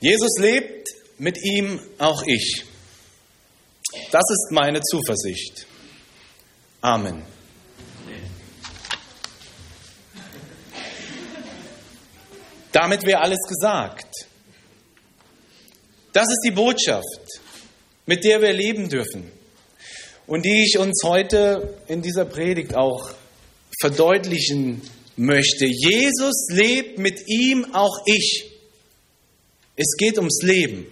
Jesus lebt, mit ihm auch ich. Das ist meine Zuversicht. Amen. Damit wäre alles gesagt. Das ist die Botschaft, mit der wir leben dürfen und die ich uns heute in dieser Predigt auch verdeutlichen möchte. Jesus lebt, mit ihm auch ich. Es geht ums Leben.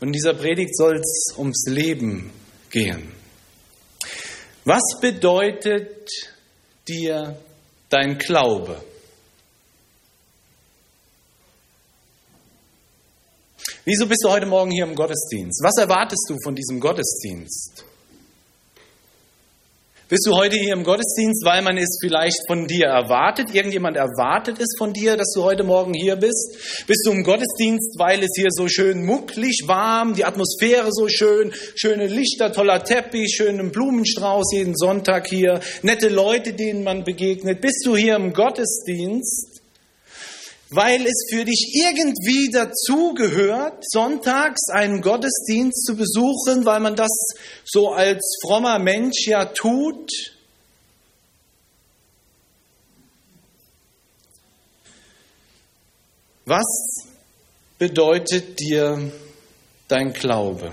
Und in dieser Predigt soll es ums Leben gehen. Was bedeutet dir dein Glaube? Wieso bist du heute Morgen hier im Gottesdienst? Was erwartest du von diesem Gottesdienst? Bist du heute hier im Gottesdienst, weil man es vielleicht von dir erwartet? Irgendjemand erwartet es von dir, dass du heute Morgen hier bist? Bist du im Gottesdienst, weil es hier so schön mucklig, warm, die Atmosphäre so schön, schöne Lichter, toller Teppich, schönen Blumenstrauß jeden Sonntag hier, nette Leute, denen man begegnet? Bist du hier im Gottesdienst, weil es für dich irgendwie dazugehört, sonntags einen Gottesdienst zu besuchen, weil man das so als frommer Mensch ja tut. Was bedeutet dir dein Glaube?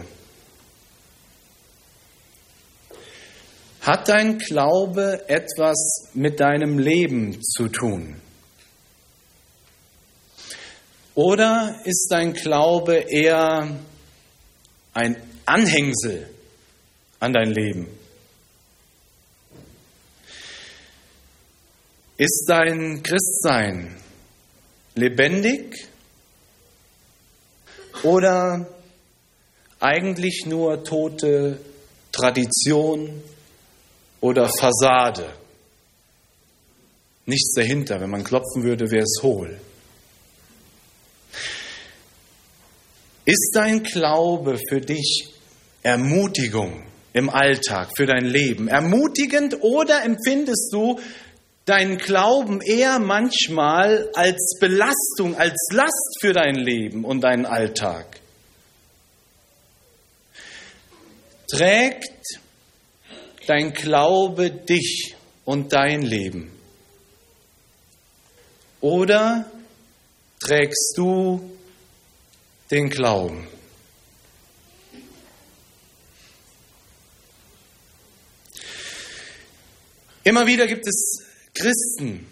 Hat dein Glaube etwas mit deinem Leben zu tun? Oder ist dein Glaube eher ein Anhängsel an dein Leben? Ist dein Christsein lebendig oder eigentlich nur tote Tradition oder Fassade? Nichts dahinter. Wenn man klopfen würde, wäre es hohl. Ist dein Glaube für dich Ermutigung im Alltag, für dein Leben? Ermutigend oder empfindest du deinen Glauben eher manchmal als Belastung, als Last für dein Leben und deinen Alltag? Trägt dein Glaube dich und dein Leben? Oder trägst du den Glauben. Immer wieder gibt es Christen,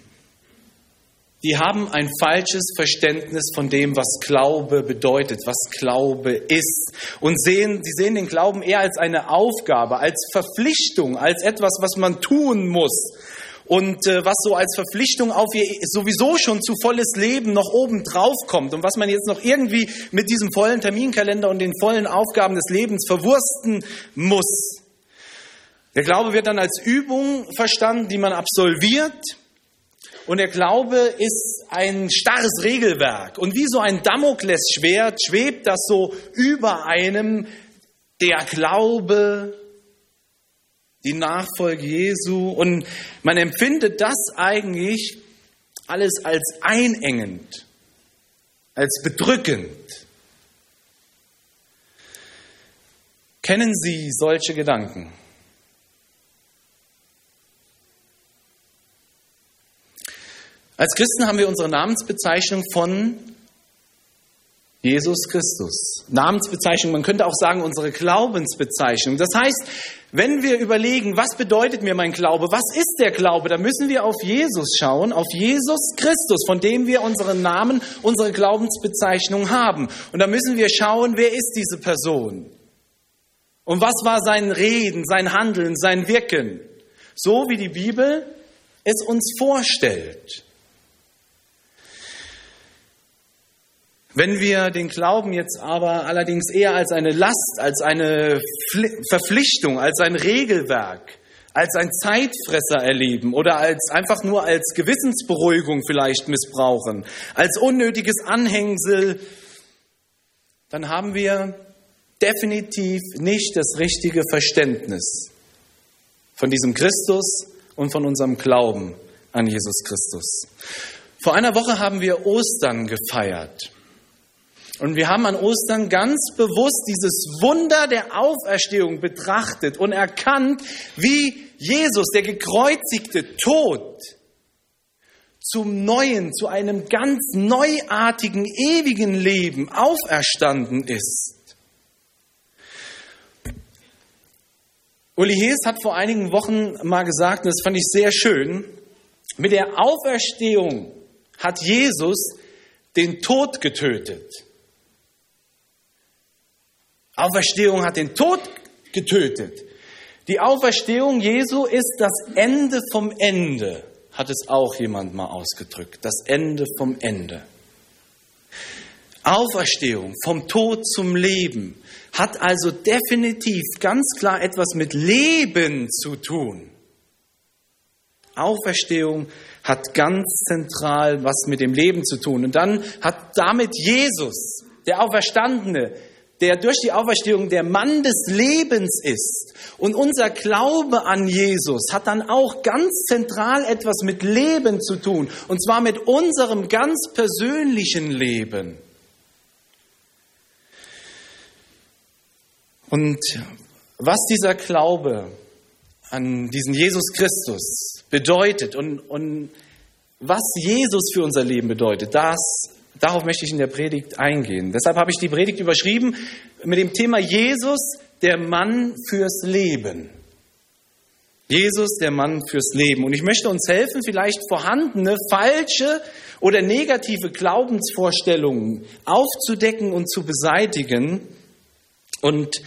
die haben ein falsches Verständnis von dem, was Glaube bedeutet, was Glaube ist. Und sehen, sie sehen den Glauben eher als eine Aufgabe, als Verpflichtung, als etwas, was man tun muss und äh, was so als Verpflichtung auf ihr sowieso schon zu volles Leben noch oben drauf kommt und was man jetzt noch irgendwie mit diesem vollen Terminkalender und den vollen Aufgaben des Lebens verwursten muss. Der Glaube wird dann als Übung verstanden, die man absolviert. Und der Glaube ist ein starres Regelwerk. Und wie so ein Damoklesschwert schwebt das so über einem, der Glaube die Nachfolge Jesu. Und man empfindet das eigentlich alles als einengend, als bedrückend. Kennen Sie solche Gedanken? Als Christen haben wir unsere Namensbezeichnung von Jesus Christus. Namensbezeichnung, man könnte auch sagen unsere Glaubensbezeichnung. Das heißt, wenn wir überlegen, was bedeutet mir mein Glaube, was ist der Glaube, dann müssen wir auf Jesus schauen, auf Jesus Christus, von dem wir unseren Namen, unsere Glaubensbezeichnung haben. Und da müssen wir schauen, wer ist diese Person? Und was war sein Reden, sein Handeln, sein Wirken? So wie die Bibel es uns vorstellt. Wenn wir den Glauben jetzt aber allerdings eher als eine Last, als eine Verpflichtung, als ein Regelwerk, als ein Zeitfresser erleben oder als einfach nur als Gewissensberuhigung vielleicht missbrauchen, als unnötiges Anhängsel, dann haben wir definitiv nicht das richtige Verständnis von diesem Christus und von unserem Glauben an Jesus Christus. Vor einer Woche haben wir Ostern gefeiert. Und wir haben an Ostern ganz bewusst dieses Wunder der Auferstehung betrachtet und erkannt, wie Jesus, der gekreuzigte Tod, zum neuen, zu einem ganz neuartigen, ewigen Leben auferstanden ist. Uli Hees hat vor einigen Wochen mal gesagt, und das fand ich sehr schön, mit der Auferstehung hat Jesus den Tod getötet. Auferstehung hat den Tod getötet. Die Auferstehung Jesu ist das Ende vom Ende, hat es auch jemand mal ausgedrückt. Das Ende vom Ende. Auferstehung vom Tod zum Leben hat also definitiv ganz klar etwas mit Leben zu tun. Auferstehung hat ganz zentral was mit dem Leben zu tun. Und dann hat damit Jesus, der Auferstandene, der durch die Auferstehung der Mann des Lebens ist. Und unser Glaube an Jesus hat dann auch ganz zentral etwas mit Leben zu tun. Und zwar mit unserem ganz persönlichen Leben. Und was dieser Glaube an diesen Jesus Christus bedeutet und, und was Jesus für unser Leben bedeutet, das, darauf möchte ich in der Predigt eingehen. Deshalb habe ich die Predigt überschrieben mit dem Thema Jesus, der Mann fürs Leben. Jesus, der Mann fürs Leben. Und ich möchte uns helfen, vielleicht vorhandene, falsche oder negative Glaubensvorstellungen aufzudecken und zu beseitigen. Und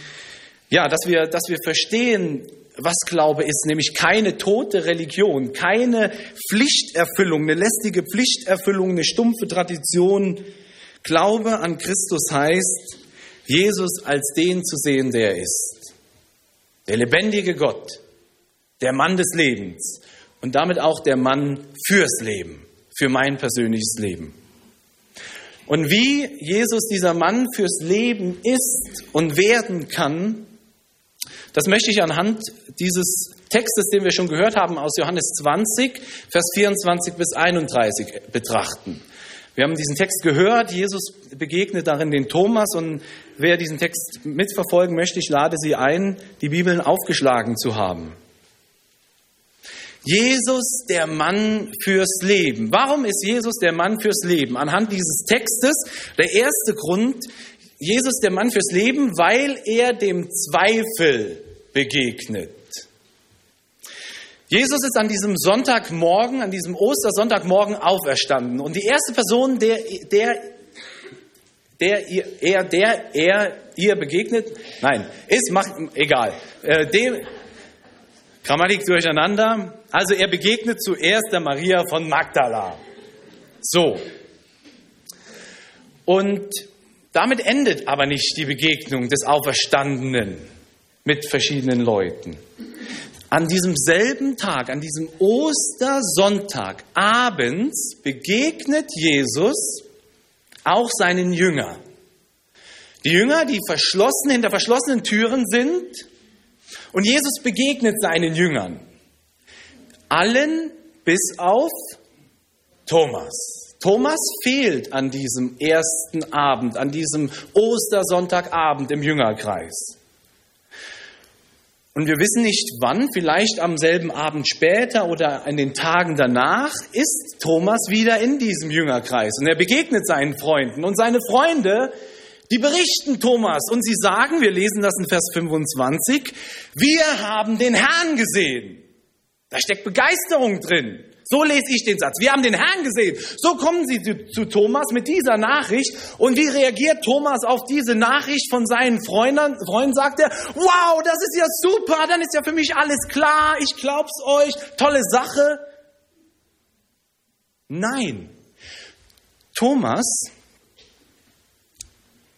ja, dass wir, dass wir verstehen, was Glaube ist, nämlich keine tote Religion, keine Pflichterfüllung, eine lästige Pflichterfüllung, eine stumpfe Tradition. Glaube an Christus heißt, Jesus als den zu sehen, der er ist. Der lebendige Gott, der Mann des Lebens und damit auch der Mann fürs Leben, für mein persönliches Leben. Und wie Jesus dieser Mann fürs Leben ist und werden kann, das möchte ich anhand dieses Textes, den wir schon gehört haben aus Johannes 20, Vers 24 bis 31 betrachten. Wir haben diesen Text gehört, Jesus begegnet darin den Thomas und wer diesen Text mitverfolgen möchte, ich lade Sie ein, die Bibeln aufgeschlagen zu haben. Jesus, der Mann fürs Leben. Warum ist Jesus der Mann fürs Leben? Anhand dieses Textes, der erste Grund, Jesus der Mann fürs Leben, weil er dem Zweifel begegnet. Jesus ist an diesem Sonntagmorgen, an diesem Ostersonntagmorgen auferstanden. Und die erste Person, der, der, der, ihr, er, der, er, ihr begegnet, nein, ist, macht, egal, äh, dem, Grammatik durcheinander. Also er begegnet zuerst der Maria von Magdala. So. Und damit endet aber nicht die Begegnung des Auferstandenen mit verschiedenen Leuten. An diesem selben Tag, an diesem Ostersonntag abends begegnet Jesus auch seinen Jüngern. Die Jünger, die verschlossen hinter verschlossenen Türen sind und Jesus begegnet seinen Jüngern. Allen bis auf Thomas. Thomas fehlt an diesem ersten Abend, an diesem Ostersonntagabend im Jüngerkreis. Und wir wissen nicht wann, vielleicht am selben Abend später oder in den Tagen danach, ist Thomas wieder in diesem Jüngerkreis und er begegnet seinen Freunden und seine Freunde, die berichten Thomas und sie sagen, wir lesen das in Vers 25, wir haben den Herrn gesehen. Da steckt Begeisterung drin. So lese ich den Satz. Wir haben den Herrn gesehen. So kommen sie zu, zu, Thomas mit dieser Nachricht. Und wie reagiert Thomas auf diese Nachricht von seinen Freunden? Freunden sagt er, wow, das ist ja super, dann ist ja für mich alles klar, ich glaub's euch, tolle Sache. Nein. Thomas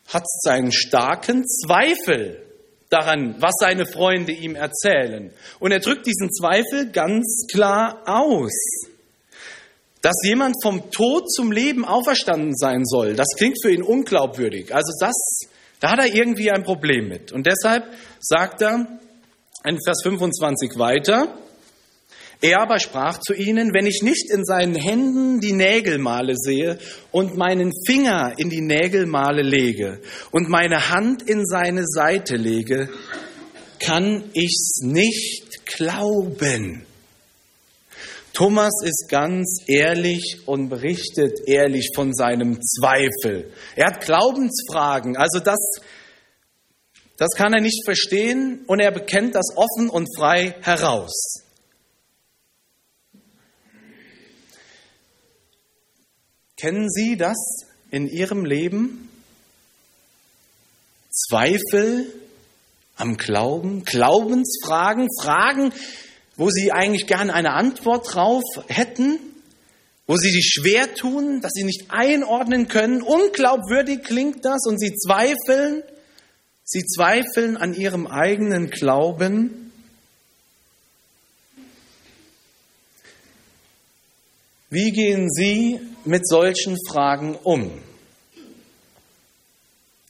hat seinen starken Zweifel daran, was seine Freunde ihm erzählen. Und er drückt diesen Zweifel ganz klar aus. Dass jemand vom Tod zum Leben auferstanden sein soll, das klingt für ihn unglaubwürdig. Also das, da hat er irgendwie ein Problem mit. Und deshalb sagt er in Vers 25 weiter, Er aber sprach zu ihnen, wenn ich nicht in seinen Händen die Nägelmale sehe und meinen Finger in die Nägelmale lege und meine Hand in seine Seite lege, kann ich's nicht glauben. Thomas ist ganz ehrlich und berichtet ehrlich von seinem Zweifel. Er hat Glaubensfragen, also das, das kann er nicht verstehen und er bekennt das offen und frei heraus. Kennen Sie das in Ihrem Leben? Zweifel am Glauben, Glaubensfragen, Fragen, wo sie eigentlich gerne eine Antwort drauf hätten, wo sie sich schwer tun, dass sie nicht einordnen können. Unglaubwürdig klingt das und sie zweifeln. Sie zweifeln an ihrem eigenen Glauben. Wie gehen Sie mit solchen Fragen um?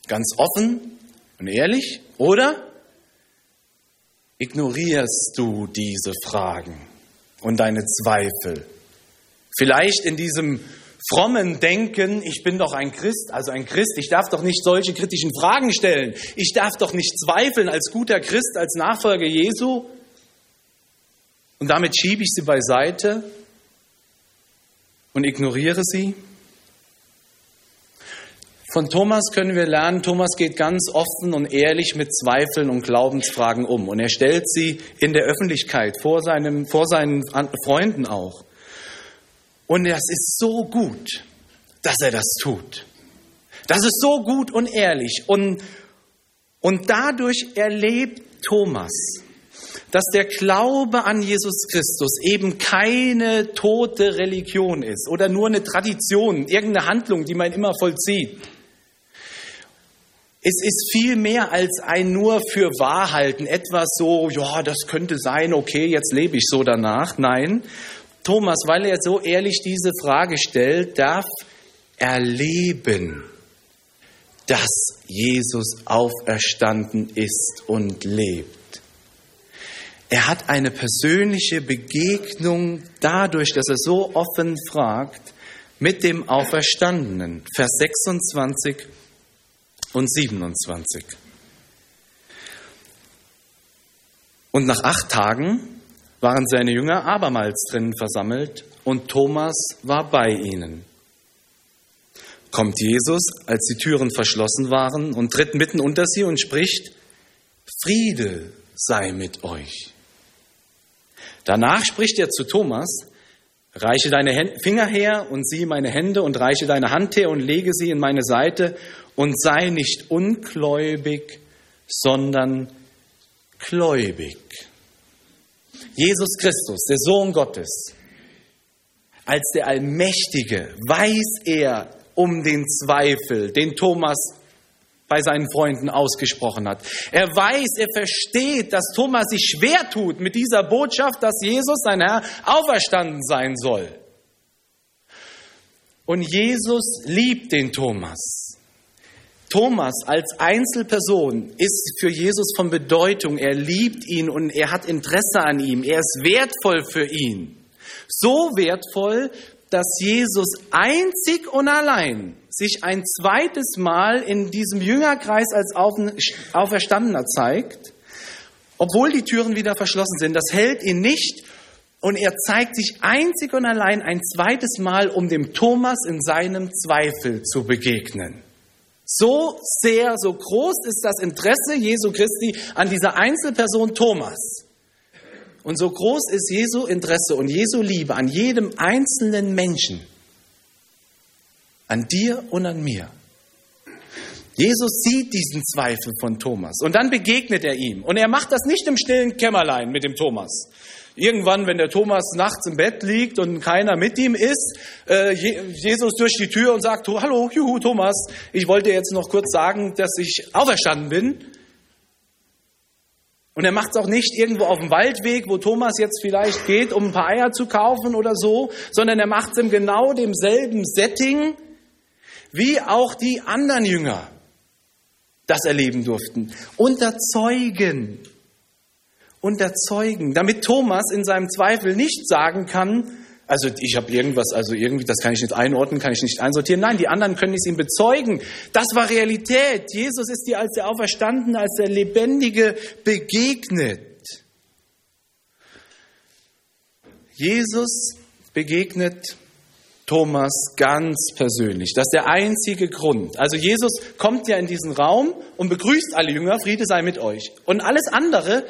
Ganz offen und ehrlich oder ignorierst du diese Fragen und deine Zweifel? Vielleicht in diesem frommen Denken, ich bin doch ein Christ, also ein Christ, ich darf doch nicht solche kritischen Fragen stellen, ich darf doch nicht zweifeln als guter Christ, als Nachfolger Jesu. Und damit schiebe ich sie beiseite und ignoriere sie. Von Thomas können wir lernen, Thomas geht ganz offen und ehrlich mit Zweifeln und Glaubensfragen um. Und er stellt sie in der Öffentlichkeit, vor, seinem, vor seinen Freunden auch. Und das ist so gut, dass er das tut. Das ist so gut und ehrlich. Und, und dadurch erlebt Thomas, dass der Glaube an Jesus Christus eben keine tote Religion ist oder nur eine Tradition, irgendeine Handlung, die man immer vollzieht, es ist viel mehr als ein nur für Wahrhalten, etwas so, ja, das könnte sein, okay, jetzt lebe ich so danach. Nein, Thomas, weil er so ehrlich diese Frage stellt, darf erleben, dass Jesus auferstanden ist und lebt. Er hat eine persönliche Begegnung dadurch, dass er so offen fragt, mit dem Auferstandenen. Vers 26 und 27. Und nach acht Tagen waren seine Jünger abermals drinnen versammelt und Thomas war bei ihnen. Kommt Jesus, als die Türen verschlossen waren, und tritt mitten unter sie und spricht, Friede sei mit euch. Danach spricht er zu Thomas, reiche deine Finger her und sieh meine Hände und reiche deine Hand her und lege sie in meine Seite und sei nicht ungläubig, sondern gläubig. Jesus Christus, der Sohn Gottes, als der Allmächtige, weiß er um den Zweifel, den Thomas bei seinen Freunden ausgesprochen hat. Er weiß, er versteht, dass Thomas sich schwer tut mit dieser Botschaft, dass Jesus, sein Herr, auferstanden sein soll. Und Jesus liebt den Thomas. Thomas als Einzelperson ist für Jesus von Bedeutung. Er liebt ihn und er hat Interesse an ihm. Er ist wertvoll für ihn. So wertvoll, dass Jesus einzig und allein sich ein zweites Mal in diesem Jüngerkreis als Auferstandener zeigt, obwohl die Türen wieder verschlossen sind. Das hält ihn nicht und er zeigt sich einzig und allein ein zweites Mal, um dem Thomas in seinem Zweifel zu begegnen. So sehr, so groß ist das Interesse Jesu Christi an dieser Einzelperson Thomas. Und so groß ist Jesu Interesse und Jesu Liebe an jedem einzelnen Menschen. An dir und an mir. Jesus sieht diesen Zweifel von Thomas und dann begegnet er ihm. Und er macht das nicht im stillen Kämmerlein mit dem Thomas, Irgendwann, wenn der Thomas nachts im Bett liegt und keiner mit ihm ist, äh, Jesus durch die Tür und sagt, hallo, juhu, Thomas, ich wollte jetzt noch kurz sagen, dass ich auferstanden bin. Und er macht es auch nicht irgendwo auf dem Waldweg, wo Thomas jetzt vielleicht geht, um ein paar Eier zu kaufen oder so, sondern er macht es in genau demselben Setting, wie auch die anderen Jünger das erleben durften. Unter Zeugen unterzeugen, damit Thomas in seinem Zweifel nicht sagen kann, also ich habe irgendwas, also irgendwie, das kann ich nicht einordnen, kann ich nicht einsortieren. Nein, die anderen können es ihm bezeugen. Das war Realität. Jesus ist dir als der Auferstandene, als der Lebendige begegnet. Jesus begegnet Thomas ganz persönlich. Das ist der einzige Grund. Also Jesus kommt ja in diesen Raum und begrüßt alle Jünger, Friede sei mit euch. Und alles andere,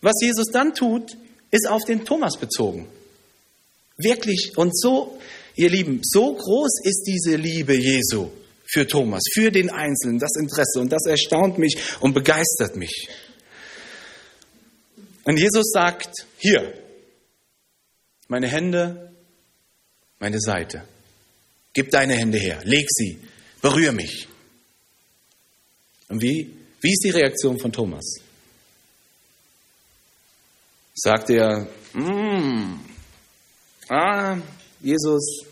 was Jesus dann tut, ist auf den Thomas bezogen. Wirklich. Und so, ihr Lieben, so groß ist diese Liebe Jesu für Thomas, für den Einzelnen, das Interesse. Und das erstaunt mich und begeistert mich. Und Jesus sagt, hier, meine Hände meine Seite. Gib deine Hände her, leg sie, berühr mich. Und wie, wie ist die Reaktion von Thomas? Sagt er, mm, ah, Jesus,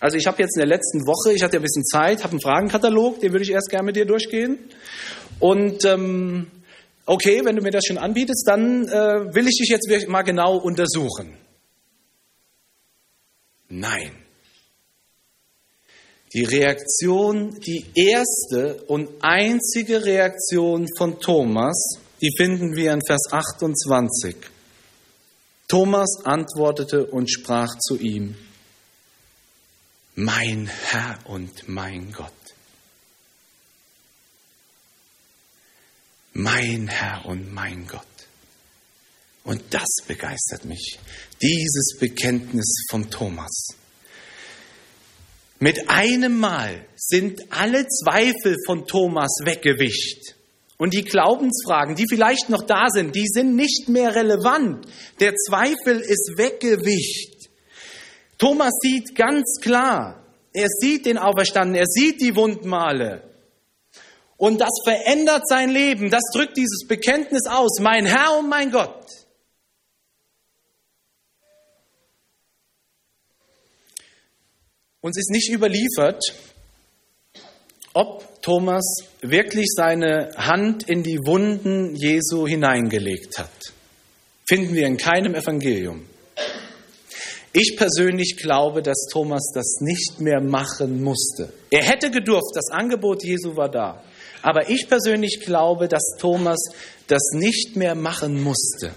also ich habe jetzt in der letzten Woche, ich hatte ein bisschen Zeit, habe einen Fragenkatalog, den würde ich erst gerne mit dir durchgehen. Und ähm, okay, wenn du mir das schon anbietest, dann äh, will ich dich jetzt mal genau untersuchen. Nein. Die Reaktion, die erste und einzige Reaktion von Thomas, die finden wir in Vers 28. Thomas antwortete und sprach zu ihm, mein Herr und mein Gott. Mein Herr und mein Gott. Und das begeistert mich, dieses Bekenntnis von Thomas. Mit einem Mal sind alle Zweifel von Thomas weggewischt. Und die Glaubensfragen, die vielleicht noch da sind, die sind nicht mehr relevant. Der Zweifel ist weggewischt. Thomas sieht ganz klar, er sieht den Auferstandenen, er sieht die Wundmale. Und das verändert sein Leben, das drückt dieses Bekenntnis aus, mein Herr und mein Gott. Uns ist nicht überliefert, ob Thomas wirklich seine Hand in die Wunden Jesu hineingelegt hat. Finden wir in keinem Evangelium. Ich persönlich glaube, dass Thomas das nicht mehr machen musste. Er hätte gedurft, das Angebot Jesu war da. Aber ich persönlich glaube, dass Thomas das nicht mehr machen musste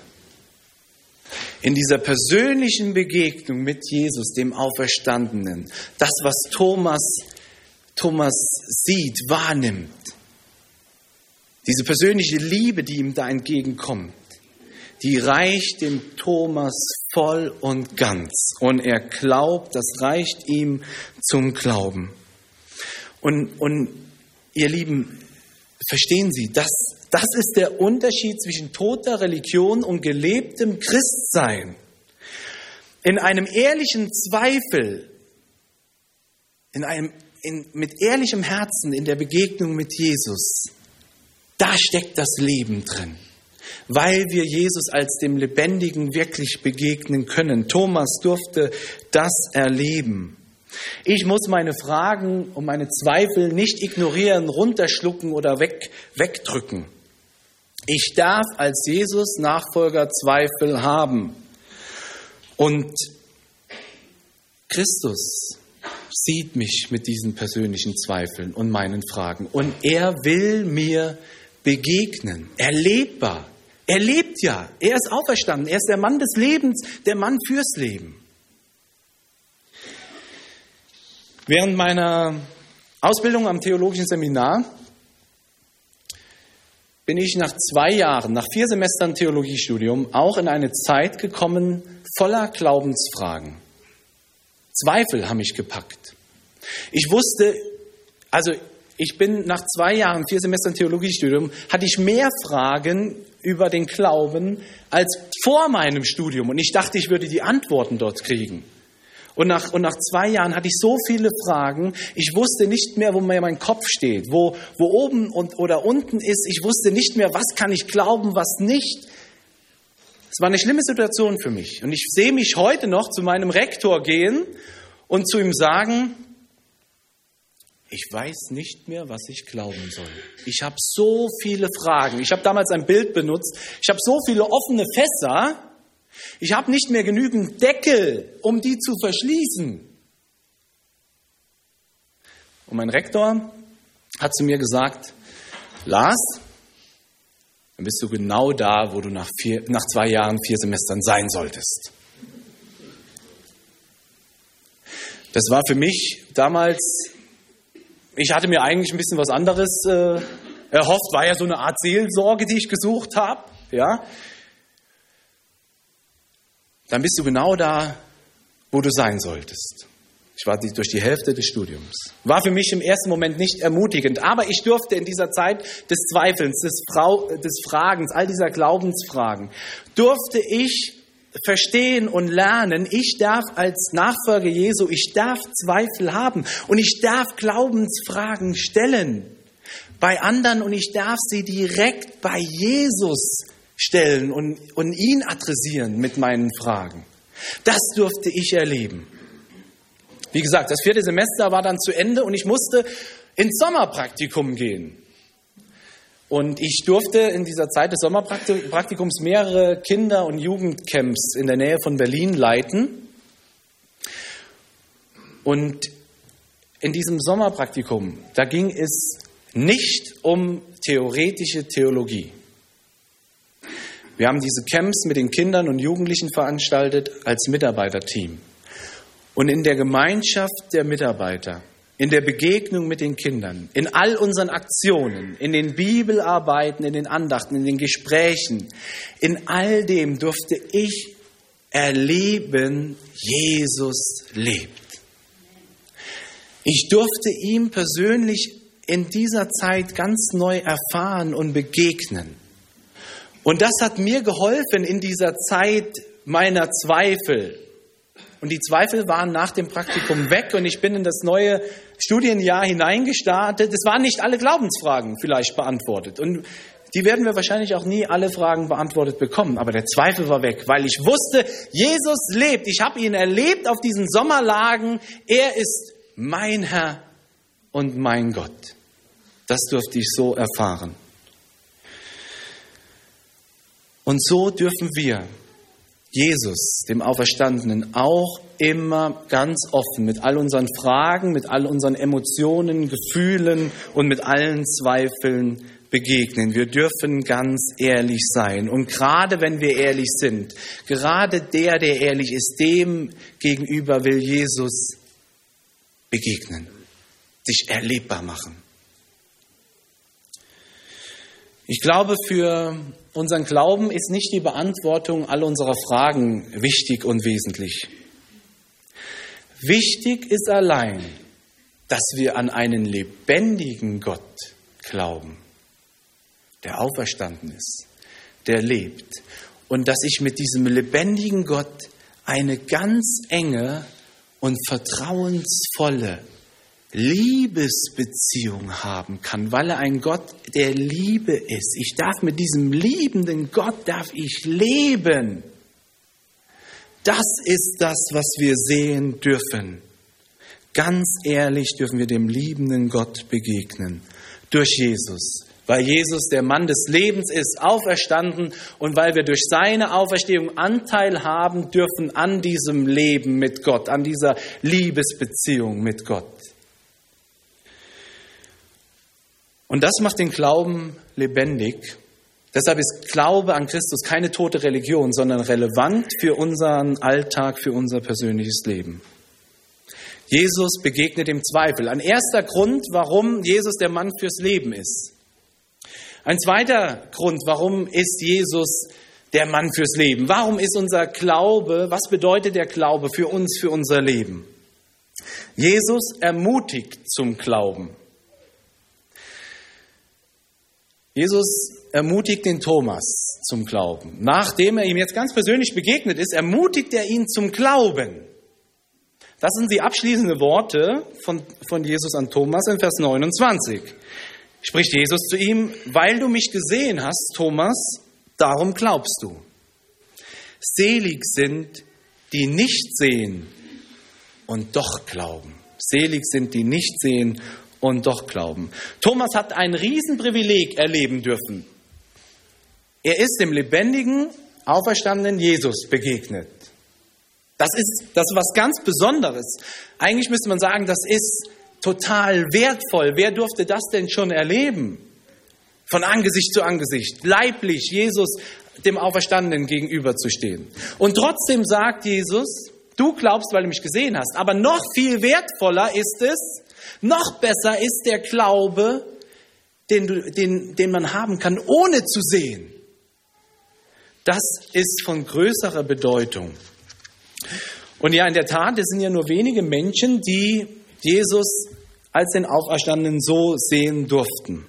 in dieser persönlichen Begegnung mit Jesus, dem Auferstandenen, das, was Thomas, Thomas sieht, wahrnimmt, diese persönliche Liebe, die ihm da entgegenkommt, die reicht dem Thomas voll und ganz. Und er glaubt, das reicht ihm zum Glauben. Und, und ihr Lieben, verstehen Sie, das das ist der Unterschied zwischen toter Religion und gelebtem Christsein. In einem ehrlichen Zweifel, in einem, in, mit ehrlichem Herzen in der Begegnung mit Jesus, da steckt das Leben drin, weil wir Jesus als dem Lebendigen wirklich begegnen können. Thomas durfte das erleben. Ich muss meine Fragen und meine Zweifel nicht ignorieren, runterschlucken oder weg, wegdrücken. Ich darf als Jesus-Nachfolger Zweifel haben. Und Christus sieht mich mit diesen persönlichen Zweifeln und meinen Fragen. Und er will mir begegnen, erlebbar. Er lebt ja, er ist auferstanden, er ist der Mann des Lebens, der Mann fürs Leben. Während meiner Ausbildung am theologischen Seminar bin ich nach zwei Jahren, nach vier Semestern Theologiestudium, auch in eine Zeit gekommen voller Glaubensfragen. Zweifel haben mich gepackt. Ich wusste, also ich bin nach zwei Jahren, vier Semestern Theologiestudium, hatte ich mehr Fragen über den Glauben als vor meinem Studium. Und ich dachte, ich würde die Antworten dort kriegen. Und nach, und nach zwei Jahren hatte ich so viele Fragen, ich wusste nicht mehr, wo mir mein Kopf steht, wo, wo oben und, oder unten ist. Ich wusste nicht mehr, was kann ich glauben, was nicht. Es war eine schlimme Situation für mich. Und ich sehe mich heute noch zu meinem Rektor gehen und zu ihm sagen, ich weiß nicht mehr, was ich glauben soll. Ich habe so viele Fragen. Ich habe damals ein Bild benutzt. Ich habe so viele offene Fässer. Ich habe nicht mehr genügend Deckel, um die zu verschließen. Und mein Rektor hat zu mir gesagt, Lars, dann bist du genau da, wo du nach, vier, nach zwei Jahren, vier Semestern sein solltest. Das war für mich damals, ich hatte mir eigentlich ein bisschen was anderes äh, erhofft, war ja so eine Art Seelsorge, die ich gesucht habe. Ja? Dann bist du genau da, wo du sein solltest. Ich war durch die Hälfte des Studiums. War für mich im ersten Moment nicht ermutigend, aber ich durfte in dieser Zeit des Zweifelns, des, Frau, des Fragens, all dieser Glaubensfragen, durfte ich verstehen und lernen, ich darf als Nachfolger Jesu, ich darf Zweifel haben und ich darf Glaubensfragen stellen bei anderen und ich darf sie direkt bei Jesus stellen und, und ihn adressieren mit meinen Fragen. Das durfte ich erleben. Wie gesagt, das vierte Semester war dann zu Ende und ich musste ins Sommerpraktikum gehen. Und ich durfte in dieser Zeit des Sommerpraktikums mehrere Kinder- und Jugendcamps in der Nähe von Berlin leiten. Und in diesem Sommerpraktikum, da ging es nicht um theoretische Theologie. Wir haben diese Camps mit den Kindern und Jugendlichen veranstaltet als Mitarbeiterteam. Und in der Gemeinschaft der Mitarbeiter, in der Begegnung mit den Kindern, in all unseren Aktionen, in den Bibelarbeiten, in den Andachten, in den Gesprächen, in all dem durfte ich erleben, Jesus lebt. Ich durfte ihm persönlich in dieser Zeit ganz neu erfahren und begegnen. Und das hat mir geholfen in dieser Zeit meiner Zweifel, und die Zweifel waren nach dem Praktikum weg und ich bin in das neue Studienjahr hineingestartet. Es waren nicht alle Glaubensfragen vielleicht beantwortet. Und die werden wir wahrscheinlich auch nie alle Fragen beantwortet bekommen. Aber der Zweifel war weg, weil ich wusste, Jesus lebt. Ich habe ihn erlebt auf diesen Sommerlagen. Er ist mein Herr und mein Gott. Das durfte ich so erfahren. Und so dürfen wir Jesus, dem Auferstandenen, auch immer ganz offen mit all unseren Fragen, mit all unseren Emotionen, Gefühlen und mit allen Zweifeln begegnen. Wir dürfen ganz ehrlich sein. Und gerade wenn wir ehrlich sind, gerade der, der ehrlich ist, dem gegenüber will Jesus begegnen, sich erlebbar machen. Ich glaube, für unseren Glauben ist nicht die Beantwortung all unserer Fragen wichtig und wesentlich. Wichtig ist allein, dass wir an einen lebendigen Gott glauben, der auferstanden ist, der lebt und dass ich mit diesem lebendigen Gott eine ganz enge und vertrauensvolle Liebesbeziehung haben kann, weil er ein Gott der Liebe ist. Ich darf mit diesem liebenden Gott, darf ich leben. Das ist das, was wir sehen dürfen. Ganz ehrlich dürfen wir dem liebenden Gott begegnen. Durch Jesus. Weil Jesus der Mann des Lebens ist, auferstanden und weil wir durch seine Auferstehung Anteil haben dürfen an diesem Leben mit Gott, an dieser Liebesbeziehung mit Gott. Und das macht den Glauben lebendig. Deshalb ist Glaube an Christus keine tote Religion, sondern relevant für unseren Alltag, für unser persönliches Leben. Jesus begegnet dem Zweifel. Ein erster Grund, warum Jesus der Mann fürs Leben ist. Ein zweiter Grund, warum ist Jesus der Mann fürs Leben? Warum ist unser Glaube, was bedeutet der Glaube für uns, für unser Leben? Jesus ermutigt zum Glauben. Jesus ermutigt den Thomas zum Glauben. Nachdem er ihm jetzt ganz persönlich begegnet ist, ermutigt er ihn zum Glauben. Das sind die abschließenden Worte von, von Jesus an Thomas in Vers 29. Spricht Jesus zu ihm, weil du mich gesehen hast, Thomas, darum glaubst du. Selig sind, die nicht sehen und doch glauben. Selig sind, die nicht sehen und doch glauben. Thomas hat ein Riesenprivileg erleben dürfen. Er ist dem lebendigen, auferstandenen Jesus begegnet. Das ist, das ist was ganz Besonderes. Eigentlich müsste man sagen, das ist total wertvoll. Wer durfte das denn schon erleben? Von Angesicht zu Angesicht, leiblich Jesus dem Auferstandenen gegenüberzustehen. Und trotzdem sagt Jesus, du glaubst, weil du mich gesehen hast. Aber noch viel wertvoller ist es, noch besser ist der Glaube, den, den, den man haben kann, ohne zu sehen. Das ist von größerer Bedeutung. Und ja, in der Tat, es sind ja nur wenige Menschen, die Jesus als den Auferstandenen so sehen durften.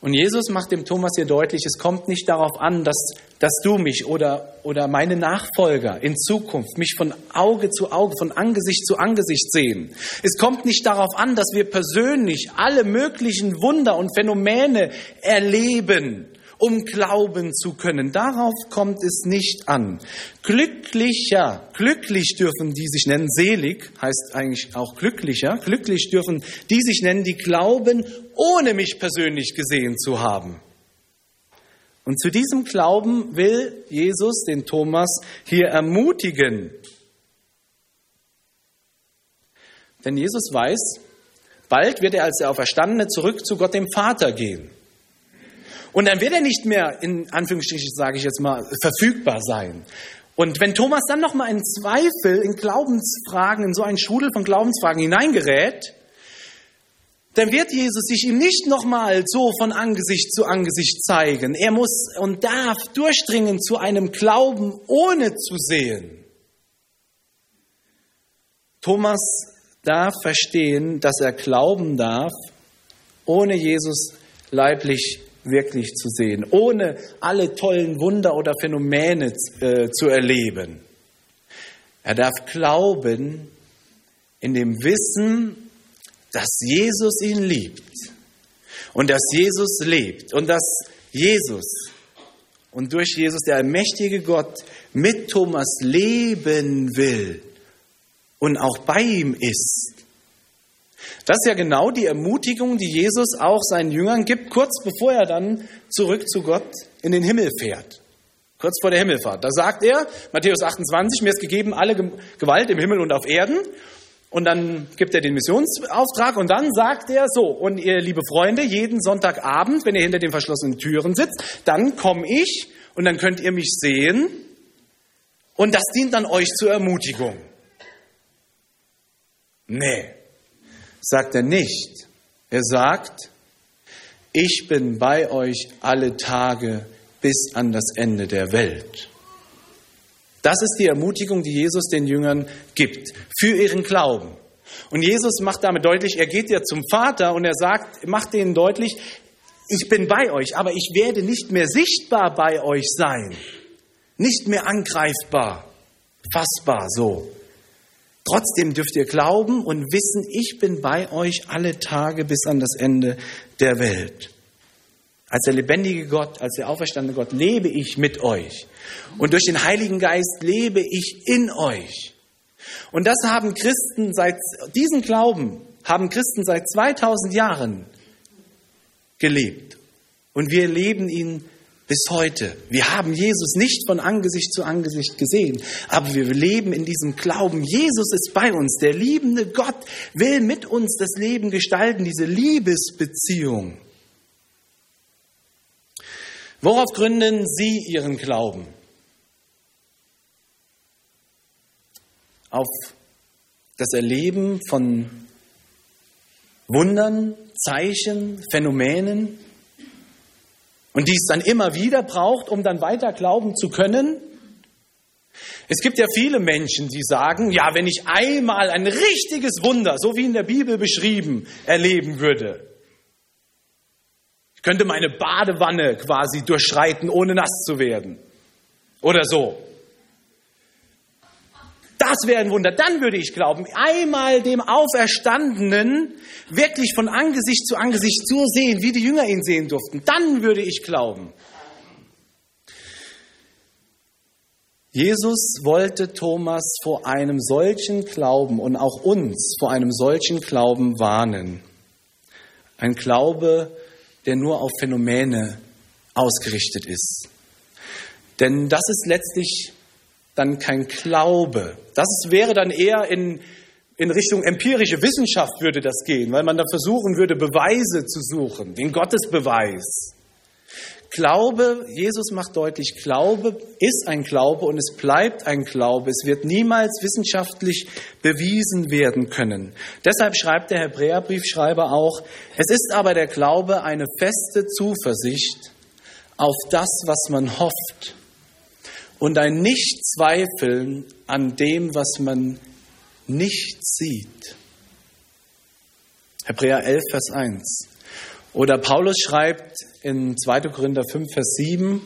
Und Jesus macht dem Thomas hier deutlich, es kommt nicht darauf an, dass, dass du mich oder, oder meine Nachfolger in Zukunft mich von Auge zu Auge, von Angesicht zu Angesicht sehen. Es kommt nicht darauf an, dass wir persönlich alle möglichen Wunder und Phänomene erleben um glauben zu können. Darauf kommt es nicht an. Glücklicher, glücklich dürfen die sich nennen, selig heißt eigentlich auch glücklicher, glücklich dürfen die sich nennen, die glauben, ohne mich persönlich gesehen zu haben. Und zu diesem Glauben will Jesus den Thomas hier ermutigen. Denn Jesus weiß, bald wird er als der Auferstandene zurück zu Gott dem Vater gehen. Und dann wird er nicht mehr, in Anführungsstrichen sage ich jetzt mal, verfügbar sein. Und wenn Thomas dann nochmal in Zweifel, in Glaubensfragen, in so einen Strudel von Glaubensfragen hineingerät, dann wird Jesus sich ihm nicht nochmal so von Angesicht zu Angesicht zeigen. Er muss und darf durchdringen zu einem Glauben ohne zu sehen. Thomas darf verstehen, dass er glauben darf, ohne Jesus leiblich wirklich zu sehen, ohne alle tollen Wunder oder Phänomene äh, zu erleben. Er darf glauben in dem Wissen, dass Jesus ihn liebt und dass Jesus lebt und dass Jesus und durch Jesus der allmächtige Gott mit Thomas leben will und auch bei ihm ist. Das ist ja genau die Ermutigung, die Jesus auch seinen Jüngern gibt, kurz bevor er dann zurück zu Gott in den Himmel fährt. Kurz vor der Himmelfahrt. Da sagt er, Matthäus 28, mir ist gegeben alle Gewalt im Himmel und auf Erden. Und dann gibt er den Missionsauftrag und dann sagt er so, und ihr liebe Freunde, jeden Sonntagabend, wenn ihr hinter den verschlossenen Türen sitzt, dann komme ich und dann könnt ihr mich sehen und das dient dann euch zur Ermutigung. Nee, sagt er nicht. Er sagt, ich bin bei euch alle Tage bis an das Ende der Welt. Das ist die Ermutigung, die Jesus den Jüngern gibt für ihren Glauben. Und Jesus macht damit deutlich, er geht ja zum Vater und er sagt, macht denen deutlich, ich bin bei euch, aber ich werde nicht mehr sichtbar bei euch sein, nicht mehr angreifbar, fassbar so. Trotzdem dürft ihr glauben und wissen, ich bin bei euch alle Tage bis an das Ende der Welt. Als der lebendige Gott, als der auferstandene Gott lebe ich mit euch. Und durch den Heiligen Geist lebe ich in euch. Und das haben Christen seit, diesen Glauben haben Christen seit 2000 Jahren gelebt. Und wir leben ihn bis heute. Wir haben Jesus nicht von Angesicht zu Angesicht gesehen, aber wir leben in diesem Glauben. Jesus ist bei uns. Der liebende Gott will mit uns das Leben gestalten, diese Liebesbeziehung. Worauf gründen Sie Ihren Glauben? Auf das Erleben von Wundern, Zeichen, Phänomenen, und die es dann immer wieder braucht, um dann weiter glauben zu können. Es gibt ja viele Menschen, die sagen, ja, wenn ich einmal ein richtiges Wunder, so wie in der Bibel beschrieben, erleben würde, ich könnte meine Badewanne quasi durchschreiten, ohne nass zu werden. Oder so. Das wäre ein Wunder. Dann würde ich glauben, einmal dem Auferstandenen wirklich von Angesicht zu Angesicht zu sehen, wie die Jünger ihn sehen durften. Dann würde ich glauben. Jesus wollte Thomas vor einem solchen Glauben und auch uns vor einem solchen Glauben warnen. Ein Glaube, der nur auf Phänomene ausgerichtet ist. Denn das ist letztlich dann kein Glaube. Das wäre dann eher in, in Richtung empirische Wissenschaft würde das gehen, weil man dann versuchen würde, Beweise zu suchen, den Gottesbeweis. Glaube, Jesus macht deutlich, Glaube ist ein Glaube und es bleibt ein Glaube. Es wird niemals wissenschaftlich bewiesen werden können. Deshalb schreibt der Hebräerbriefschreiber auch, es ist aber der Glaube eine feste Zuversicht auf das, was man hofft und ein Nichtzweifeln an dem, was man nicht sieht. Hebräer 11, Vers 1. Oder Paulus schreibt in 2. Korinther 5, Vers 7,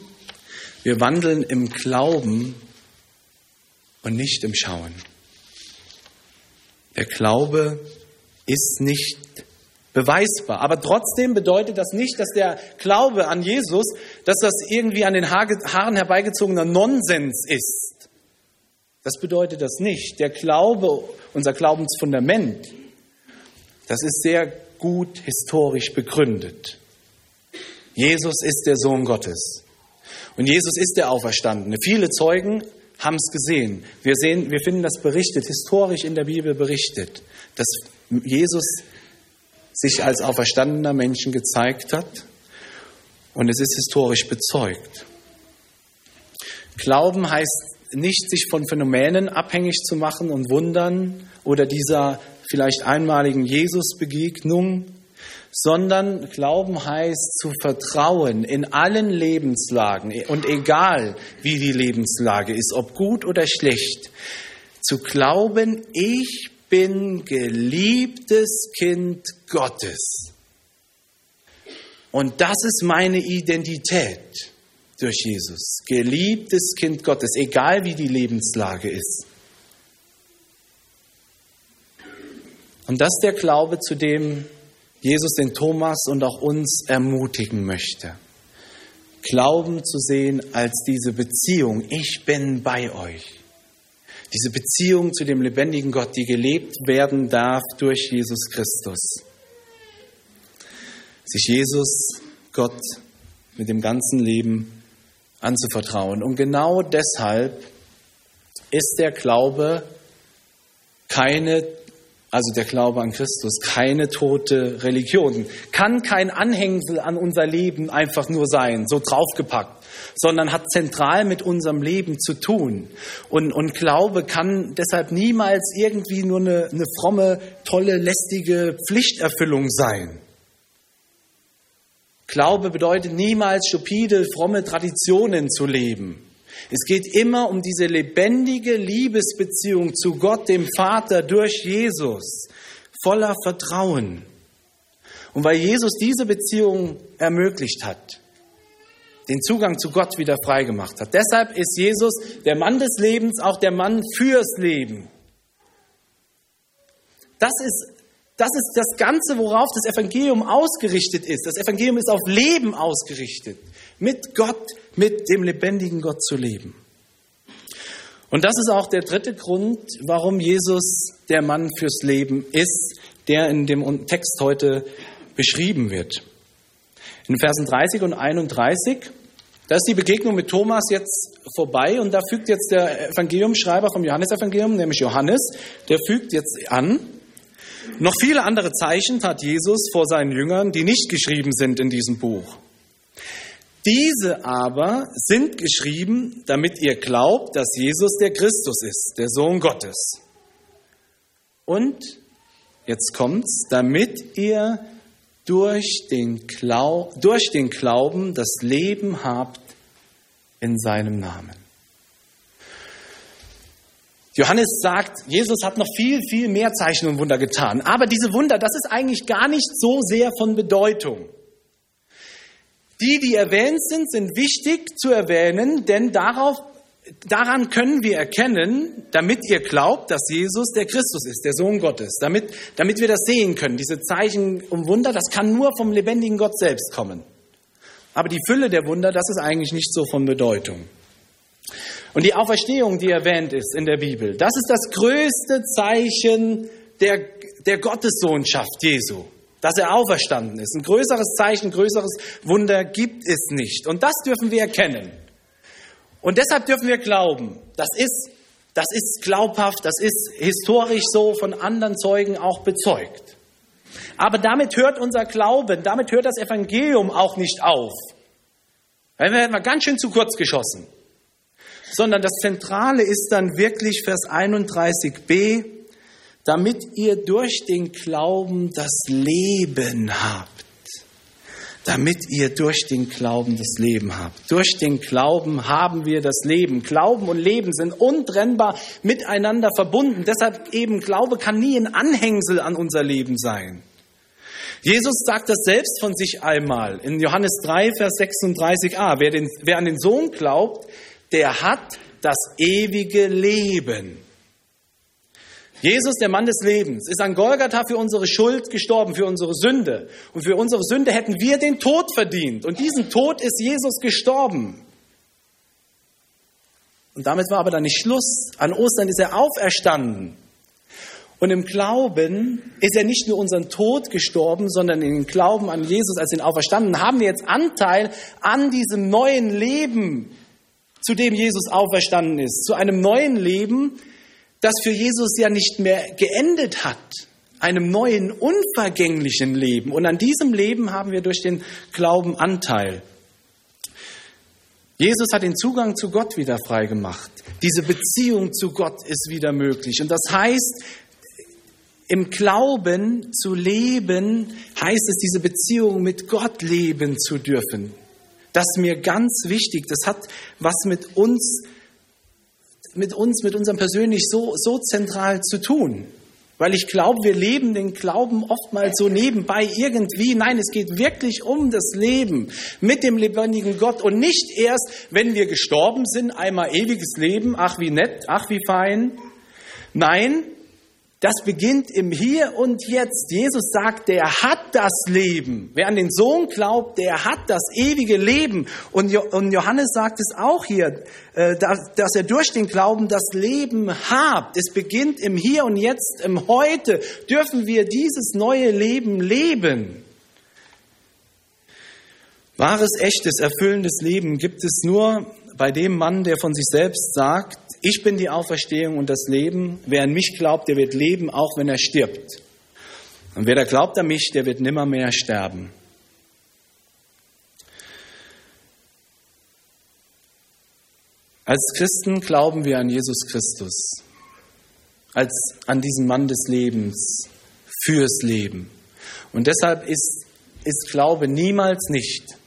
wir wandeln im Glauben und nicht im Schauen. Der Glaube ist nicht beweisbar. Aber trotzdem bedeutet das nicht, dass der Glaube an Jesus, dass das irgendwie an den Haaren herbeigezogener Nonsens ist. Das bedeutet das nicht. Der Glaube, unser Glaubensfundament, das ist sehr gut historisch begründet. Jesus ist der Sohn Gottes. Und Jesus ist der Auferstandene. Viele Zeugen haben es gesehen. Wir, sehen, wir finden das berichtet, historisch in der Bibel berichtet, dass Jesus sich als auferstandener Menschen gezeigt hat. Und es ist historisch bezeugt. Glauben heißt nicht, sich von Phänomenen abhängig zu machen und wundern oder dieser vielleicht einmaligen Jesus-Begegnung, sondern Glauben heißt zu vertrauen in allen Lebenslagen und egal wie die Lebenslage ist, ob gut oder schlecht, zu glauben, ich bin geliebtes Kind Gottes. Und das ist meine Identität durch Jesus. Geliebtes Kind Gottes, egal wie die Lebenslage ist. Und das ist der Glaube, zu dem Jesus den Thomas und auch uns ermutigen möchte. Glauben zu sehen als diese Beziehung, ich bin bei euch. Diese Beziehung zu dem lebendigen Gott, die gelebt werden darf durch Jesus Christus. Sich Jesus, Gott, mit dem ganzen Leben anzuvertrauen. Und genau deshalb ist der Glaube keine also der Glaube an Christus, keine tote Religion, kann kein Anhängsel an unser Leben einfach nur sein, so draufgepackt, sondern hat zentral mit unserem Leben zu tun. Und, und Glaube kann deshalb niemals irgendwie nur eine, eine fromme, tolle, lästige Pflichterfüllung sein. Glaube bedeutet niemals stupide, fromme Traditionen zu leben. Es geht immer um diese lebendige Liebesbeziehung zu Gott, dem Vater, durch Jesus, voller Vertrauen. Und weil Jesus diese Beziehung ermöglicht hat, den Zugang zu Gott wieder freigemacht hat. Deshalb ist Jesus der Mann des Lebens, auch der Mann fürs Leben. Das ist, das ist das Ganze, worauf das Evangelium ausgerichtet ist. Das Evangelium ist auf Leben ausgerichtet mit Gott, mit dem lebendigen Gott zu leben. Und das ist auch der dritte Grund, warum Jesus der Mann fürs Leben ist, der in dem Text heute beschrieben wird. In Versen 30 und 31, da ist die Begegnung mit Thomas jetzt vorbei und da fügt jetzt der Evangeliumschreiber vom Johannesevangelium, nämlich Johannes, der fügt jetzt an, noch viele andere Zeichen tat Jesus vor seinen Jüngern, die nicht geschrieben sind in diesem Buch. Diese aber sind geschrieben, damit ihr glaubt, dass Jesus der Christus ist, der Sohn Gottes. Und, jetzt kommt's, damit ihr durch den, Glau durch den Glauben das Leben habt in seinem Namen. Johannes sagt, Jesus hat noch viel, viel mehr Zeichen und Wunder getan. Aber diese Wunder, das ist eigentlich gar nicht so sehr von Bedeutung. Die, die erwähnt sind, sind wichtig zu erwähnen, denn darauf, daran können wir erkennen, damit ihr glaubt, dass Jesus der Christus ist, der Sohn Gottes. Damit, damit wir das sehen können. Diese Zeichen und Wunder, das kann nur vom lebendigen Gott selbst kommen. Aber die Fülle der Wunder, das ist eigentlich nicht so von Bedeutung. Und die Auferstehung, die erwähnt ist in der Bibel, das ist das größte Zeichen der, der Gottessohnschaft Jesu, dass er auferstanden ist. Ein größeres Zeichen, größeres Wunder gibt es nicht. Und das dürfen wir erkennen. Und deshalb dürfen wir glauben, das ist, das ist glaubhaft, das ist historisch so von anderen Zeugen auch bezeugt. Aber damit hört unser Glauben, damit hört das Evangelium auch nicht auf. Wir hätten wir ganz schön zu kurz geschossen. Sondern das Zentrale ist dann wirklich Vers 31b, damit ihr durch den Glauben das Leben habt. Damit ihr durch den Glauben das Leben habt. Durch den Glauben haben wir das Leben. Glauben und Leben sind untrennbar miteinander verbunden. Deshalb eben Glaube kann nie ein Anhängsel an unser Leben sein. Jesus sagt das selbst von sich einmal in Johannes 3, Vers 36a. Wer, den, wer an den Sohn glaubt, der hat das ewige Leben. Jesus, der Mann des Lebens, ist an Golgatha für unsere Schuld gestorben, für unsere Sünde. Und für unsere Sünde hätten wir den Tod verdient. Und diesen Tod ist Jesus gestorben. Und damit war aber dann nicht Schluss. An Ostern ist er auferstanden. Und im Glauben ist er nicht nur unseren Tod gestorben, sondern im Glauben an Jesus als den Auferstandenen haben wir jetzt Anteil an diesem neuen Leben, zu dem Jesus auferstanden ist. Zu einem neuen Leben, das für Jesus ja nicht mehr geendet hat. Einem neuen, unvergänglichen Leben. Und an diesem Leben haben wir durch den Glauben Anteil. Jesus hat den Zugang zu Gott wieder freigemacht. Diese Beziehung zu Gott ist wieder möglich. Und das heißt, im Glauben zu leben, heißt es, diese Beziehung mit Gott leben zu dürfen. Das ist mir ganz wichtig. Das hat was mit uns, mit uns, mit unserem persönlich so, so zentral zu tun. Weil ich glaube, wir leben den Glauben oftmals so nebenbei irgendwie. Nein, es geht wirklich um das Leben mit dem lebendigen Gott und nicht erst, wenn wir gestorben sind, einmal ewiges Leben, ach wie nett, ach wie fein. Nein, das beginnt im Hier und Jetzt. Jesus sagt, der hat das Leben. Wer an den Sohn glaubt, der hat das ewige Leben. Und Johannes sagt es auch hier, äh, dass er durch den Glauben das Leben hat. Es beginnt im Hier und Jetzt, im Heute dürfen wir dieses neue Leben leben. Wahres, echtes, erfüllendes Leben gibt es nur bei dem Mann, der von sich selbst sagt, ich bin die Auferstehung und das Leben. Wer an mich glaubt, der wird leben, auch wenn er stirbt. Und wer da glaubt an mich, der wird nimmer mehr sterben. Als Christen glauben wir an Jesus Christus, als an diesen Mann des Lebens, fürs Leben. Und deshalb ist, ist Glaube niemals nicht,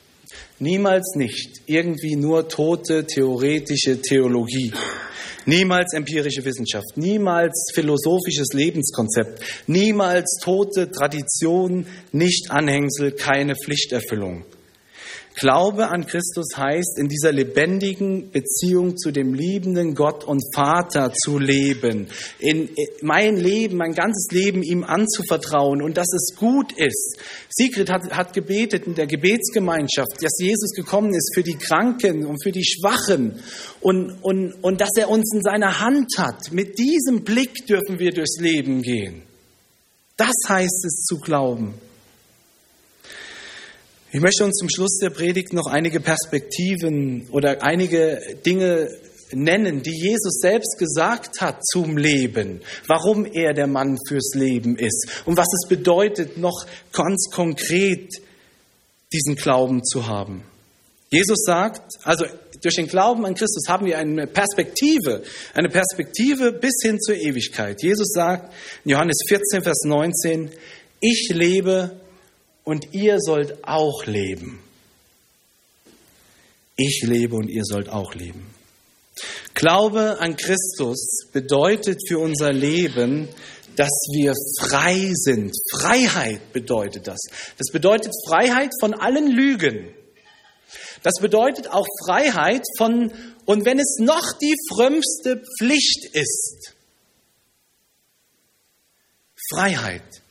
niemals nicht irgendwie nur tote theoretische Theologie. Niemals empirische Wissenschaft, niemals philosophisches Lebenskonzept, niemals tote Tradition, nicht Anhängsel, keine Pflichterfüllung. Glaube an Christus heißt, in dieser lebendigen Beziehung zu dem liebenden Gott und Vater zu leben, in mein Leben, mein ganzes Leben ihm anzuvertrauen und dass es gut ist. Sigrid hat, hat gebetet in der Gebetsgemeinschaft, dass Jesus gekommen ist für die Kranken und für die Schwachen und, und, und dass er uns in seiner Hand hat. Mit diesem Blick dürfen wir durchs Leben gehen. Das heißt es zu glauben. Ich möchte uns zum Schluss der Predigt noch einige Perspektiven oder einige Dinge nennen, die Jesus selbst gesagt hat zum Leben, warum er der Mann fürs Leben ist und was es bedeutet, noch ganz konkret diesen Glauben zu haben. Jesus sagt, also durch den Glauben an Christus haben wir eine Perspektive, eine Perspektive bis hin zur Ewigkeit. Jesus sagt in Johannes 14, Vers 19, ich lebe und ihr sollt auch leben. Ich lebe und ihr sollt auch leben. Glaube an Christus bedeutet für unser Leben, dass wir frei sind. Freiheit bedeutet das. Das bedeutet Freiheit von allen Lügen. Das bedeutet auch Freiheit von, und wenn es noch die frömmste Pflicht ist, Freiheit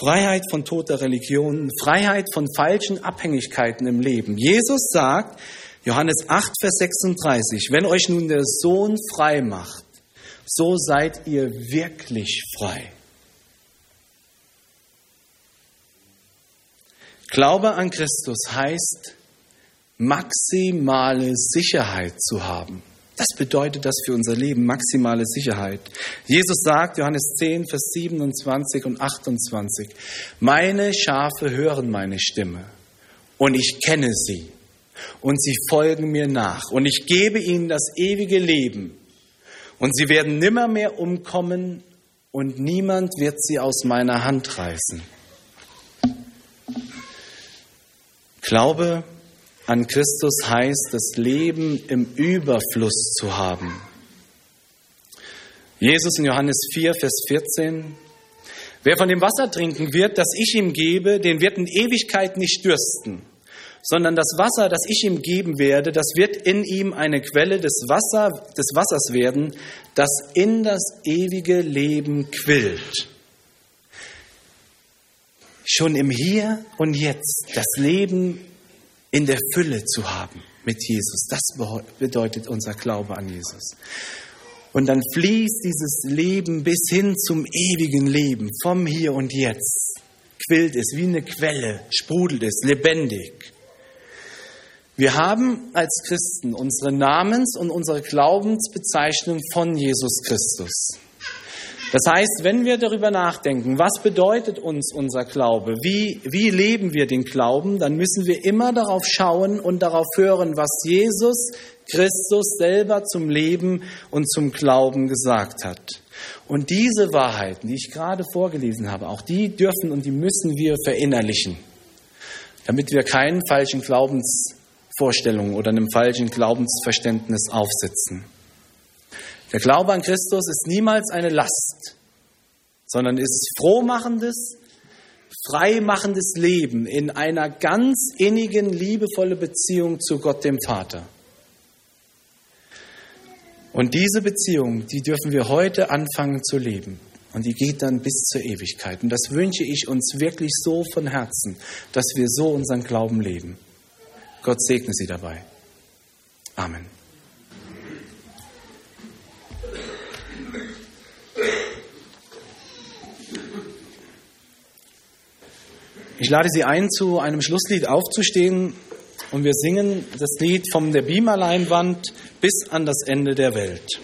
Freiheit von toter Religion, Freiheit von falschen Abhängigkeiten im Leben. Jesus sagt, Johannes 8, Vers 36. Wenn euch nun der Sohn frei macht, so seid ihr wirklich frei. Glaube an Christus heißt, maximale Sicherheit zu haben. Das bedeutet das für unser Leben, maximale Sicherheit. Jesus sagt, Johannes 10, Vers 27 und 28, meine Schafe hören meine Stimme und ich kenne sie und sie folgen mir nach und ich gebe ihnen das ewige Leben und sie werden nimmermehr umkommen und niemand wird sie aus meiner Hand reißen. Glaube an Christus heißt, das Leben im Überfluss zu haben. Jesus in Johannes 4, Vers 14. Wer von dem Wasser trinken wird, das ich ihm gebe, den wird in Ewigkeit nicht dürsten, sondern das Wasser, das ich ihm geben werde, das wird in ihm eine Quelle des, Wasser, des Wassers werden, das in das ewige Leben quillt. Schon im Hier und Jetzt das Leben in der Fülle zu haben mit Jesus. Das bedeutet unser Glaube an Jesus. Und dann fließt dieses Leben bis hin zum ewigen Leben, vom Hier und Jetzt. Quillt es wie eine Quelle, sprudelt es, lebendig. Wir haben als Christen unsere Namens- und unsere Glaubensbezeichnung von Jesus Christus. Das heißt, wenn wir darüber nachdenken, was bedeutet uns unser Glaube, wie, wie leben wir den Glauben, dann müssen wir immer darauf schauen und darauf hören, was Jesus Christus selber zum Leben und zum Glauben gesagt hat. Und diese Wahrheiten, die ich gerade vorgelesen habe, auch die dürfen und die müssen wir verinnerlichen, damit wir keinen falschen Glaubensvorstellungen oder einem falschen Glaubensverständnis aufsitzen. Der Glaube an Christus ist niemals eine Last, sondern ist frohmachendes, freimachendes Leben in einer ganz innigen, liebevollen Beziehung zu Gott dem Vater. Und diese Beziehung, die dürfen wir heute anfangen zu leben. Und die geht dann bis zur Ewigkeit. Und das wünsche ich uns wirklich so von Herzen, dass wir so unseren Glauben leben. Gott segne Sie dabei. Amen. Ich lade Sie ein, zu einem Schlusslied aufzustehen und wir singen das Lied von der Beamerleinwand bis an das Ende der Welt.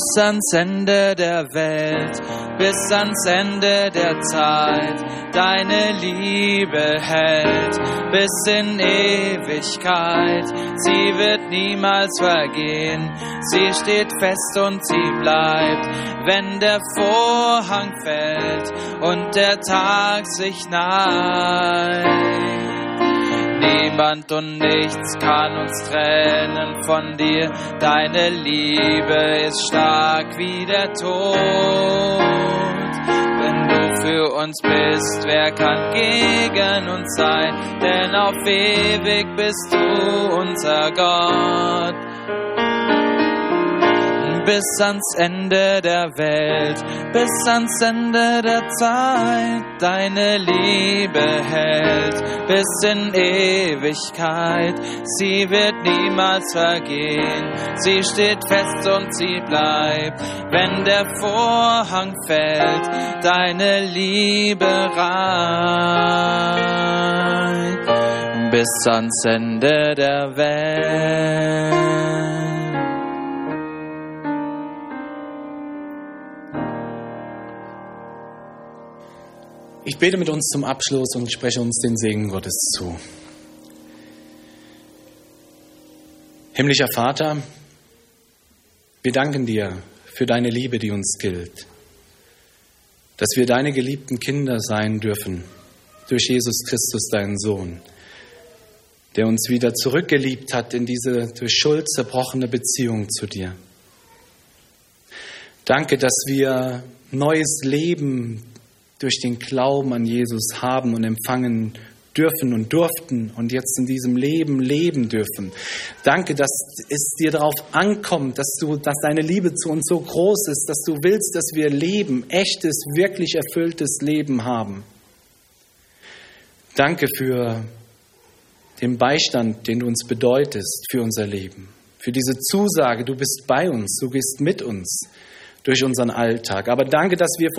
Bis ans Ende der Welt, bis ans Ende der Zeit. Deine Liebe hält bis in Ewigkeit. Sie wird niemals vergehen. Sie steht fest und sie bleibt, wenn der Vorhang fällt und der Tag sich neigt. Niemand und nichts kann uns trennen von dir. Deine Liebe ist stark wie der Tod. Wenn du für uns bist, wer kann gegen uns sein? Denn auf ewig bist du unser Gott bis ans Ende der Welt, bis ans Ende der Zeit. Deine Liebe hält bis in Ewigkeit. Sie wird niemals vergehen. Sie steht fest und sie bleibt. Wenn der Vorhang fällt, deine Liebe reicht bis ans Ende der Welt. Ich bete mit uns zum Abschluss und spreche uns den Segen Gottes zu. Himmlischer Vater, wir danken dir für deine Liebe, die uns gilt, dass wir deine geliebten Kinder sein dürfen durch Jesus Christus, deinen Sohn, der uns wieder zurückgeliebt hat in diese durch Schuld zerbrochene Beziehung zu dir. Danke, dass wir neues Leben durch den Glauben an Jesus haben und empfangen dürfen und durften und jetzt in diesem Leben leben dürfen. Danke, dass es dir darauf ankommt, dass du, dass deine Liebe zu uns so groß ist, dass du willst, dass wir leben, echtes, wirklich erfülltes Leben haben. Danke für den Beistand, den du uns bedeutest für unser Leben, für diese Zusage, du bist bei uns, du gehst mit uns durch unseren Alltag. Aber danke, dass wir von